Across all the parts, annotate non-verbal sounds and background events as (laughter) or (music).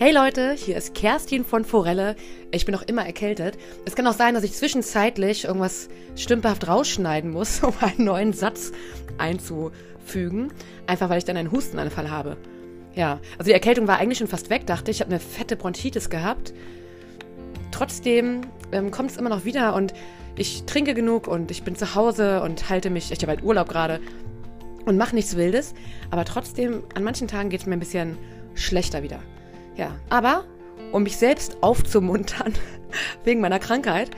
Hey Leute, hier ist Kerstin von Forelle. Ich bin noch immer erkältet. Es kann auch sein, dass ich zwischenzeitlich irgendwas stümperhaft rausschneiden muss, (laughs) um einen neuen Satz einzufügen. Einfach weil ich dann einen Hustenanfall habe. Ja, also die Erkältung war eigentlich schon fast weg, dachte ich. Ich habe eine fette Bronchitis gehabt. Trotzdem ähm, kommt es immer noch wieder und ich trinke genug und ich bin zu Hause und halte mich, ich habe halt Urlaub gerade und mache nichts Wildes. Aber trotzdem, an manchen Tagen geht es mir ein bisschen schlechter wieder. Ja, aber um mich selbst aufzumuntern (laughs) wegen meiner Krankheit,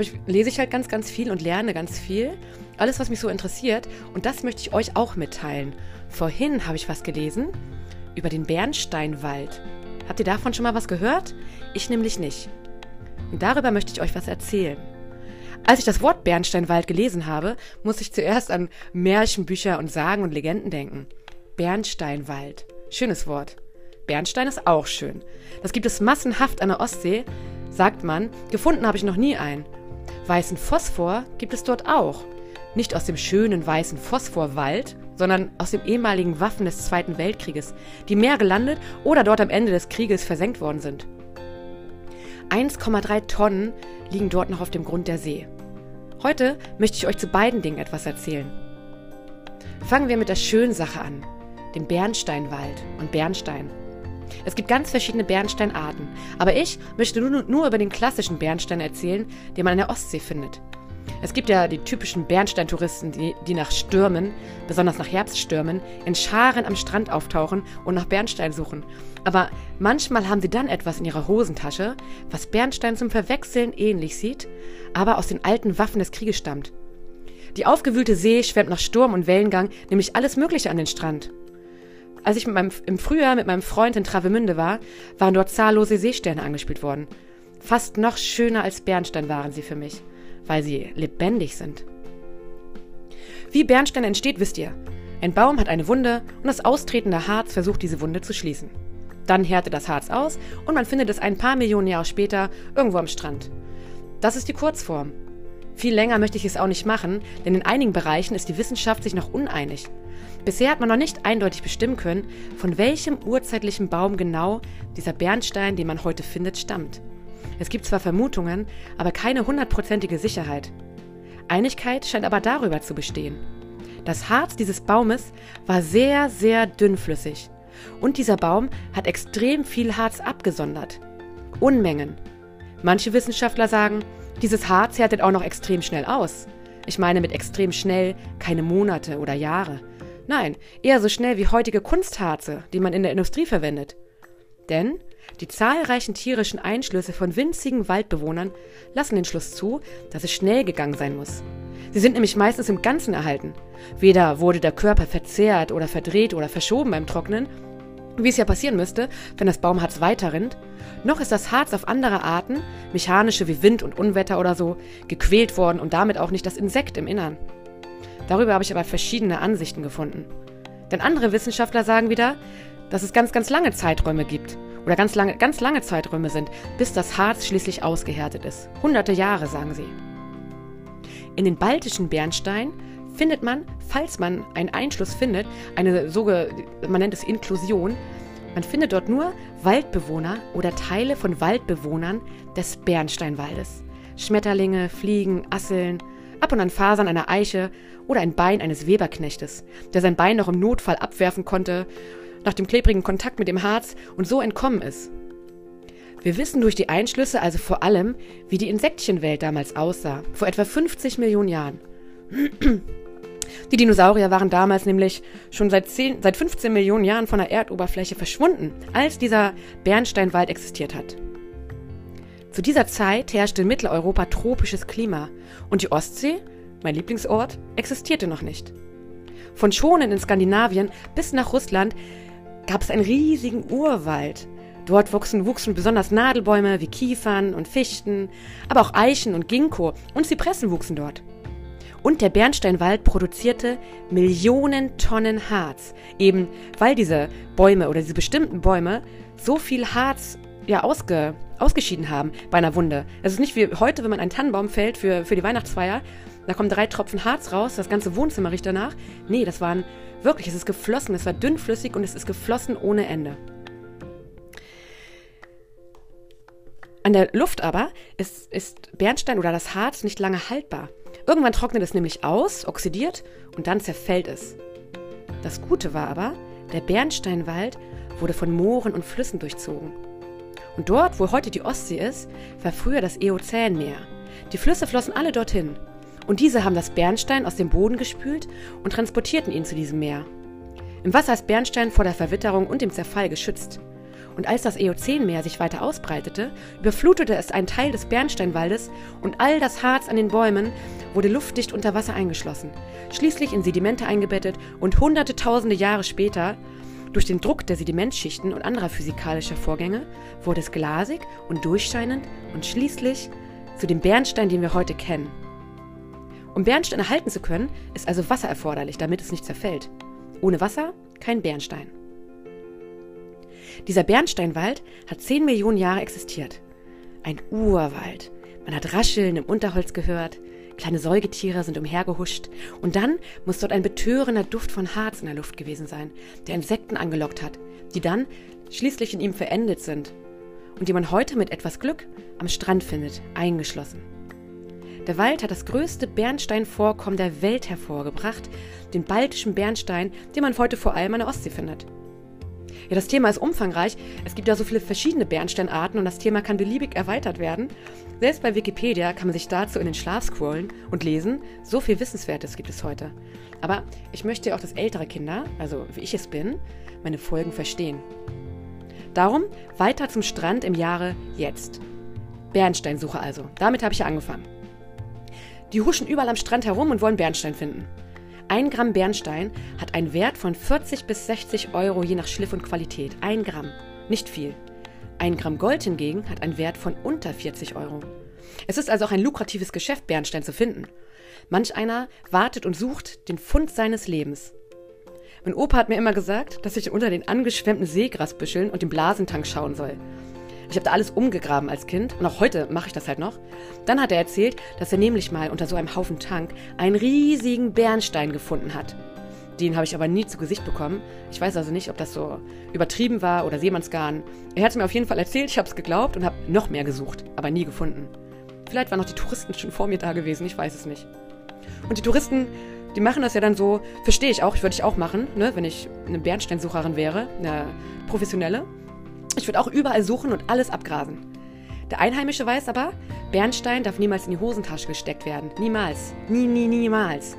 ich, lese ich halt ganz, ganz viel und lerne ganz viel. Alles, was mich so interessiert. Und das möchte ich euch auch mitteilen. Vorhin habe ich was gelesen über den Bernsteinwald. Habt ihr davon schon mal was gehört? Ich nämlich nicht. Und darüber möchte ich euch was erzählen. Als ich das Wort Bernsteinwald gelesen habe, muss ich zuerst an Märchenbücher und Sagen und Legenden denken. Bernsteinwald. Schönes Wort. Bernstein ist auch schön. Das gibt es massenhaft an der Ostsee, sagt man. Gefunden habe ich noch nie einen. Weißen Phosphor gibt es dort auch. Nicht aus dem schönen weißen Phosphorwald, sondern aus den ehemaligen Waffen des Zweiten Weltkrieges, die mehr gelandet oder dort am Ende des Krieges versenkt worden sind. 1,3 Tonnen liegen dort noch auf dem Grund der See. Heute möchte ich euch zu beiden Dingen etwas erzählen. Fangen wir mit der schönen Sache an, dem Bernsteinwald und Bernstein. Es gibt ganz verschiedene Bernsteinarten, aber ich möchte nur, nur über den klassischen Bernstein erzählen, den man in der Ostsee findet. Es gibt ja die typischen Bernsteintouristen, die, die nach Stürmen, besonders nach Herbststürmen, in Scharen am Strand auftauchen und nach Bernstein suchen. Aber manchmal haben sie dann etwas in ihrer Hosentasche, was Bernstein zum Verwechseln ähnlich sieht, aber aus den alten Waffen des Krieges stammt. Die aufgewühlte See schwemmt nach Sturm und Wellengang nämlich alles Mögliche an den Strand. Als ich meinem, im Frühjahr mit meinem Freund in Travemünde war, waren dort zahllose Seesterne angespielt worden. Fast noch schöner als Bernstein waren sie für mich, weil sie lebendig sind. Wie Bernstein entsteht, wisst ihr. Ein Baum hat eine Wunde und das austretende Harz versucht, diese Wunde zu schließen. Dann härtet das Harz aus und man findet es ein paar Millionen Jahre später irgendwo am Strand. Das ist die Kurzform. Viel länger möchte ich es auch nicht machen, denn in einigen Bereichen ist die Wissenschaft sich noch uneinig. Bisher hat man noch nicht eindeutig bestimmen können, von welchem urzeitlichen Baum genau dieser Bernstein, den man heute findet, stammt. Es gibt zwar Vermutungen, aber keine hundertprozentige Sicherheit. Einigkeit scheint aber darüber zu bestehen. Das Harz dieses Baumes war sehr, sehr dünnflüssig. Und dieser Baum hat extrem viel Harz abgesondert. Unmengen. Manche Wissenschaftler sagen, dieses Harz härtet auch noch extrem schnell aus. Ich meine mit extrem schnell keine Monate oder Jahre, Nein, eher so schnell wie heutige Kunstharze, die man in der Industrie verwendet. Denn die zahlreichen tierischen Einschlüsse von winzigen Waldbewohnern lassen den Schluss zu, dass es schnell gegangen sein muss. Sie sind nämlich meistens im Ganzen erhalten. Weder wurde der Körper verzerrt oder verdreht oder verschoben beim Trocknen, wie es ja passieren müsste, wenn das Baumharz weiterrinnt, noch ist das Harz auf andere Arten, mechanische wie Wind und Unwetter oder so, gequält worden und damit auch nicht das Insekt im Innern. Darüber habe ich aber verschiedene Ansichten gefunden. Denn andere Wissenschaftler sagen wieder, dass es ganz, ganz lange Zeiträume gibt oder ganz lange, ganz lange Zeiträume sind, bis das Harz schließlich ausgehärtet ist. Hunderte Jahre, sagen sie. In den baltischen Bernstein findet man, falls man einen Einschluss findet, eine sogenannte, man nennt es Inklusion, man findet dort nur Waldbewohner oder Teile von Waldbewohnern des Bernsteinwaldes. Schmetterlinge, Fliegen, Asseln, ab und an Fasern einer Eiche oder ein Bein eines Weberknechtes, der sein Bein noch im Notfall abwerfen konnte, nach dem klebrigen Kontakt mit dem Harz und so entkommen ist. Wir wissen durch die Einschlüsse also vor allem, wie die Insektienwelt damals aussah, vor etwa 50 Millionen Jahren. Die Dinosaurier waren damals nämlich schon seit, 10, seit 15 Millionen Jahren von der Erdoberfläche verschwunden, als dieser Bernsteinwald existiert hat. Zu dieser Zeit herrschte in Mitteleuropa tropisches Klima und die Ostsee, mein Lieblingsort, existierte noch nicht. Von Schonen in Skandinavien bis nach Russland gab es einen riesigen Urwald. Dort wuchsen, wuchsen besonders Nadelbäume wie Kiefern und Fichten, aber auch Eichen und Ginkgo und Zypressen wuchsen dort. Und der Bernsteinwald produzierte Millionen Tonnen Harz, eben weil diese Bäume oder diese bestimmten Bäume so viel Harz ja, ausge, ausgeschieden haben bei einer Wunde. Es ist nicht wie heute, wenn man einen Tannenbaum fällt für, für die Weihnachtsfeier, da kommen drei Tropfen Harz raus, das ganze Wohnzimmer riecht danach. Nee, das waren wirklich, es ist geflossen, es war dünnflüssig und es ist geflossen ohne Ende. An der Luft aber ist, ist Bernstein oder das Harz nicht lange haltbar. Irgendwann trocknet es nämlich aus, oxidiert und dann zerfällt es. Das Gute war aber, der Bernsteinwald wurde von Mooren und Flüssen durchzogen. Und dort, wo heute die Ostsee ist, war früher das Eozänmeer. Die Flüsse flossen alle dorthin. Und diese haben das Bernstein aus dem Boden gespült und transportierten ihn zu diesem Meer. Im Wasser ist Bernstein vor der Verwitterung und dem Zerfall geschützt. Und als das Eozänmeer sich weiter ausbreitete, überflutete es einen Teil des Bernsteinwaldes und all das Harz an den Bäumen wurde luftdicht unter Wasser eingeschlossen, schließlich in Sedimente eingebettet und hunderte tausende Jahre später durch den Druck der Sedimentschichten und anderer physikalischer Vorgänge wurde es glasig und durchscheinend und schließlich zu dem Bernstein, den wir heute kennen. Um Bernstein erhalten zu können, ist also Wasser erforderlich, damit es nicht zerfällt. Ohne Wasser kein Bernstein. Dieser Bernsteinwald hat 10 Millionen Jahre existiert. Ein Urwald. Man hat Rascheln im Unterholz gehört, kleine Säugetiere sind umhergehuscht und dann muss dort ein betörender Duft von Harz in der Luft gewesen sein, der Insekten angelockt hat, die dann schließlich in ihm verendet sind und die man heute mit etwas Glück am Strand findet, eingeschlossen. Der Wald hat das größte Bernsteinvorkommen der Welt hervorgebracht, den baltischen Bernstein, den man heute vor allem an der Ostsee findet. Ja, das Thema ist umfangreich. Es gibt ja so viele verschiedene Bernsteinarten und das Thema kann beliebig erweitert werden. Selbst bei Wikipedia kann man sich dazu in den Schlaf scrollen und lesen. So viel Wissenswertes gibt es heute. Aber ich möchte auch, dass ältere Kinder, also wie ich es bin, meine Folgen verstehen. Darum weiter zum Strand im Jahre jetzt. Bernsteinsuche also. Damit habe ich ja angefangen. Die huschen überall am Strand herum und wollen Bernstein finden. Ein Gramm Bernstein hat einen Wert von 40 bis 60 Euro je nach Schliff und Qualität. Ein Gramm, nicht viel. Ein Gramm Gold hingegen hat einen Wert von unter 40 Euro. Es ist also auch ein lukratives Geschäft, Bernstein zu finden. Manch einer wartet und sucht den Fund seines Lebens. Mein Opa hat mir immer gesagt, dass ich unter den angeschwemmten Seegrasbüscheln und dem Blasentank schauen soll. Ich habe da alles umgegraben als Kind und auch heute mache ich das halt noch. Dann hat er erzählt, dass er nämlich mal unter so einem Haufen Tank einen riesigen Bernstein gefunden hat. Den habe ich aber nie zu Gesicht bekommen. Ich weiß also nicht, ob das so übertrieben war oder Seemannsgarn. Er hat es mir auf jeden Fall erzählt, ich habe es geglaubt und habe noch mehr gesucht, aber nie gefunden. Vielleicht waren noch die Touristen schon vor mir da gewesen, ich weiß es nicht. Und die Touristen, die machen das ja dann so, verstehe ich auch, ich würde ich auch machen, ne, wenn ich eine Bernsteinsucherin wäre, eine professionelle. Ich würde auch überall suchen und alles abgrasen. Der Einheimische weiß aber, Bernstein darf niemals in die Hosentasche gesteckt werden. Niemals. Nie, nie, niemals.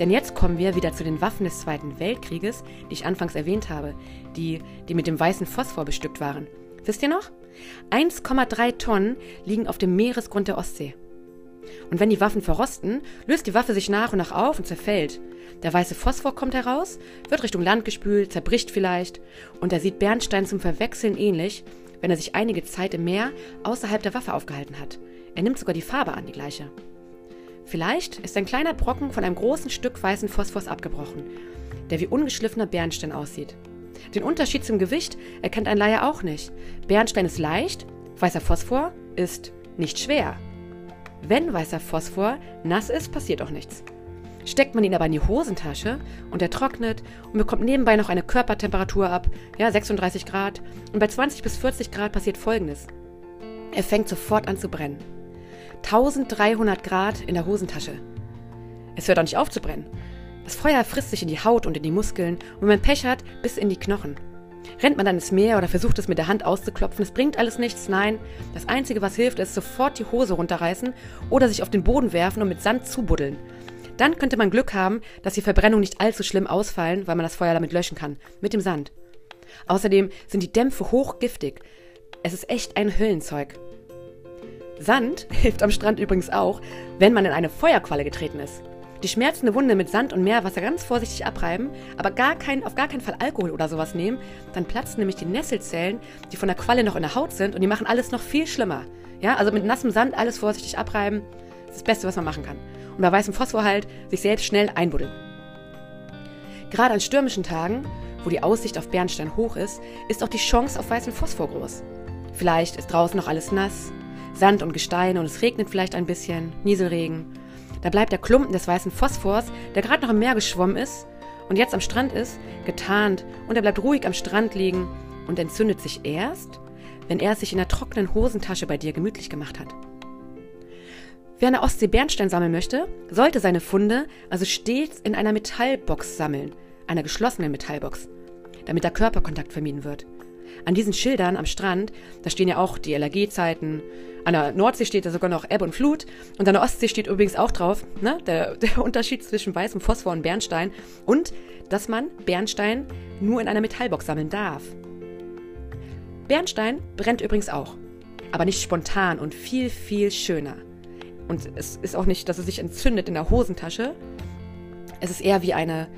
Denn jetzt kommen wir wieder zu den Waffen des Zweiten Weltkrieges, die ich anfangs erwähnt habe, die, die mit dem weißen Phosphor bestückt waren. Wisst ihr noch? 1,3 Tonnen liegen auf dem Meeresgrund der Ostsee. Und wenn die Waffen verrosten, löst die Waffe sich nach und nach auf und zerfällt. Der weiße Phosphor kommt heraus, wird Richtung Land gespült, zerbricht vielleicht, und er sieht Bernstein zum Verwechseln ähnlich, wenn er sich einige Zeit im Meer außerhalb der Waffe aufgehalten hat. Er nimmt sogar die Farbe an, die gleiche. Vielleicht ist ein kleiner Brocken von einem großen Stück weißen Phosphors abgebrochen, der wie ungeschliffener Bernstein aussieht. Den Unterschied zum Gewicht erkennt ein Laie auch nicht. Bernstein ist leicht, weißer Phosphor ist nicht schwer. Wenn weißer Phosphor nass ist, passiert auch nichts. Steckt man ihn aber in die Hosentasche und er trocknet und bekommt nebenbei noch eine Körpertemperatur ab, ja, 36 Grad, und bei 20 bis 40 Grad passiert folgendes. Er fängt sofort an zu brennen. 1300 Grad in der Hosentasche. Es hört auch nicht auf zu brennen. Das Feuer frisst sich in die Haut und in die Muskeln und wenn man Pech hat, bis in die Knochen. Rennt man dann ins Meer oder versucht es mit der Hand auszuklopfen, es bringt alles nichts, nein. Das Einzige, was hilft, ist sofort die Hose runterreißen oder sich auf den Boden werfen und mit Sand zubuddeln. Dann könnte man Glück haben, dass die Verbrennungen nicht allzu schlimm ausfallen, weil man das Feuer damit löschen kann. Mit dem Sand. Außerdem sind die Dämpfe hochgiftig. Es ist echt ein Höllenzeug. Sand (laughs) hilft am Strand übrigens auch, wenn man in eine Feuerqualle getreten ist. Die schmerzende Wunde mit Sand und Meerwasser ganz vorsichtig abreiben, aber gar kein, auf gar keinen Fall Alkohol oder sowas nehmen, dann platzen nämlich die Nesselzellen, die von der Qualle noch in der Haut sind und die machen alles noch viel schlimmer. Ja, also mit nassem Sand alles vorsichtig abreiben, ist das Beste, was man machen kann und bei weißem Phosphor halt sich selbst schnell einbuddeln. Gerade an stürmischen Tagen, wo die Aussicht auf Bernstein hoch ist, ist auch die Chance auf weißen Phosphor groß. Vielleicht ist draußen noch alles nass, Sand und Gestein und es regnet vielleicht ein bisschen, Nieselregen. Da bleibt der Klumpen des weißen Phosphors, der gerade noch im Meer geschwommen ist und jetzt am Strand ist, getarnt und er bleibt ruhig am Strand liegen und entzündet sich erst, wenn er es sich in der trockenen Hosentasche bei dir gemütlich gemacht hat. Wer der Ostsee Bernstein sammeln möchte, sollte seine Funde also stets in einer Metallbox sammeln, einer geschlossenen Metallbox, damit der Körperkontakt vermieden wird. An diesen Schildern am Strand, da stehen ja auch die LRG-Zeiten. An der Nordsee steht da sogar noch Ebbe und Flut. Und an der Ostsee steht übrigens auch drauf, ne, der, (laughs) der Unterschied zwischen weißem Phosphor und Bernstein. Und, dass man Bernstein nur in einer Metallbox sammeln darf. Bernstein brennt übrigens auch. Aber nicht spontan und viel, viel schöner. Und es ist auch nicht, dass es sich entzündet in der Hosentasche. Es ist eher wie eine,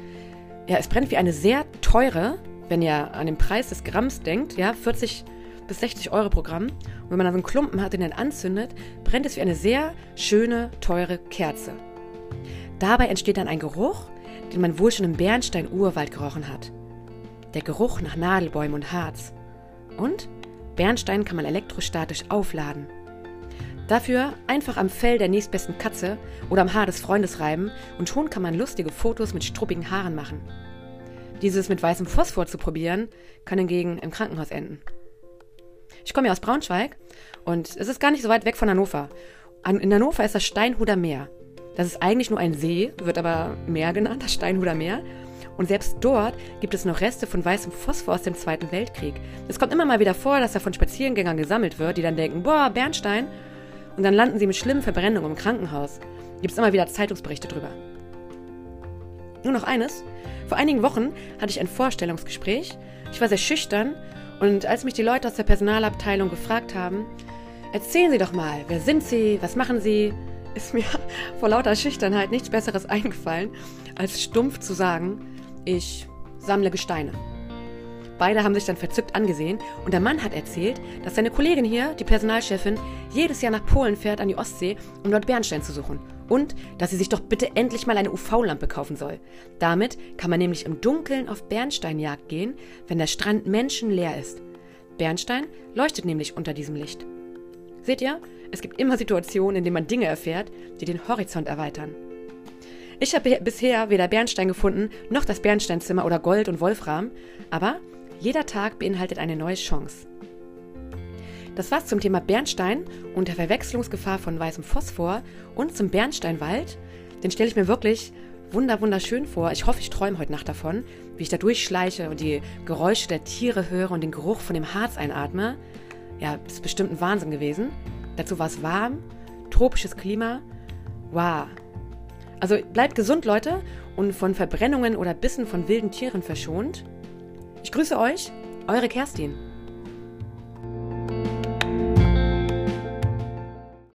ja, es brennt wie eine sehr teure, wenn ihr an den Preis des Gramms denkt, ja, 40 bis 60 Euro pro Gramm. Und wenn man dann so einen Klumpen hat, den dann anzündet, brennt es wie eine sehr schöne, teure Kerze. Dabei entsteht dann ein Geruch, den man wohl schon im Bernstein-Urwald gerochen hat. Der Geruch nach Nadelbäumen und Harz. Und Bernstein kann man elektrostatisch aufladen. Dafür einfach am Fell der nächstbesten Katze oder am Haar des Freundes reiben und schon kann man lustige Fotos mit struppigen Haaren machen. Dieses mit weißem Phosphor zu probieren, kann hingegen im Krankenhaus enden. Ich komme ja aus Braunschweig und es ist gar nicht so weit weg von Hannover. In Hannover ist das Steinhuder Meer. Das ist eigentlich nur ein See, wird aber Meer genannt, das Steinhuder Meer. Und selbst dort gibt es noch Reste von weißem Phosphor aus dem Zweiten Weltkrieg. Es kommt immer mal wieder vor, dass er von Spaziergängern gesammelt wird, die dann denken, boah, Bernstein, und dann landen sie mit schlimmen Verbrennungen im Krankenhaus. Gibt es immer wieder Zeitungsberichte drüber. Nur noch eines. Vor einigen Wochen hatte ich ein Vorstellungsgespräch. Ich war sehr schüchtern und als mich die Leute aus der Personalabteilung gefragt haben, erzählen Sie doch mal, wer sind Sie, was machen Sie, ist mir (laughs) vor lauter Schüchternheit nichts Besseres eingefallen, als stumpf zu sagen, ich sammle Gesteine. Beide haben sich dann verzückt angesehen und der Mann hat erzählt, dass seine Kollegin hier, die Personalchefin, jedes Jahr nach Polen fährt an die Ostsee, um dort Bernstein zu suchen. Und dass sie sich doch bitte endlich mal eine UV-Lampe kaufen soll. Damit kann man nämlich im Dunkeln auf Bernsteinjagd gehen, wenn der Strand menschenleer ist. Bernstein leuchtet nämlich unter diesem Licht. Seht ihr, es gibt immer Situationen, in denen man Dinge erfährt, die den Horizont erweitern. Ich habe bisher weder Bernstein gefunden, noch das Bernsteinzimmer oder Gold und Wolfram, aber jeder Tag beinhaltet eine neue Chance. Das war's zum Thema Bernstein und der Verwechslungsgefahr von weißem Phosphor und zum Bernsteinwald. Den stelle ich mir wirklich wunder wunderschön vor. Ich hoffe, ich träume heute Nacht davon, wie ich da durchschleiche und die Geräusche der Tiere höre und den Geruch von dem Harz einatme. Ja, das ist bestimmt ein Wahnsinn gewesen. Dazu war es warm, tropisches Klima. Wow. Also bleibt gesund, Leute, und von Verbrennungen oder Bissen von wilden Tieren verschont. Ich grüße euch, eure Kerstin.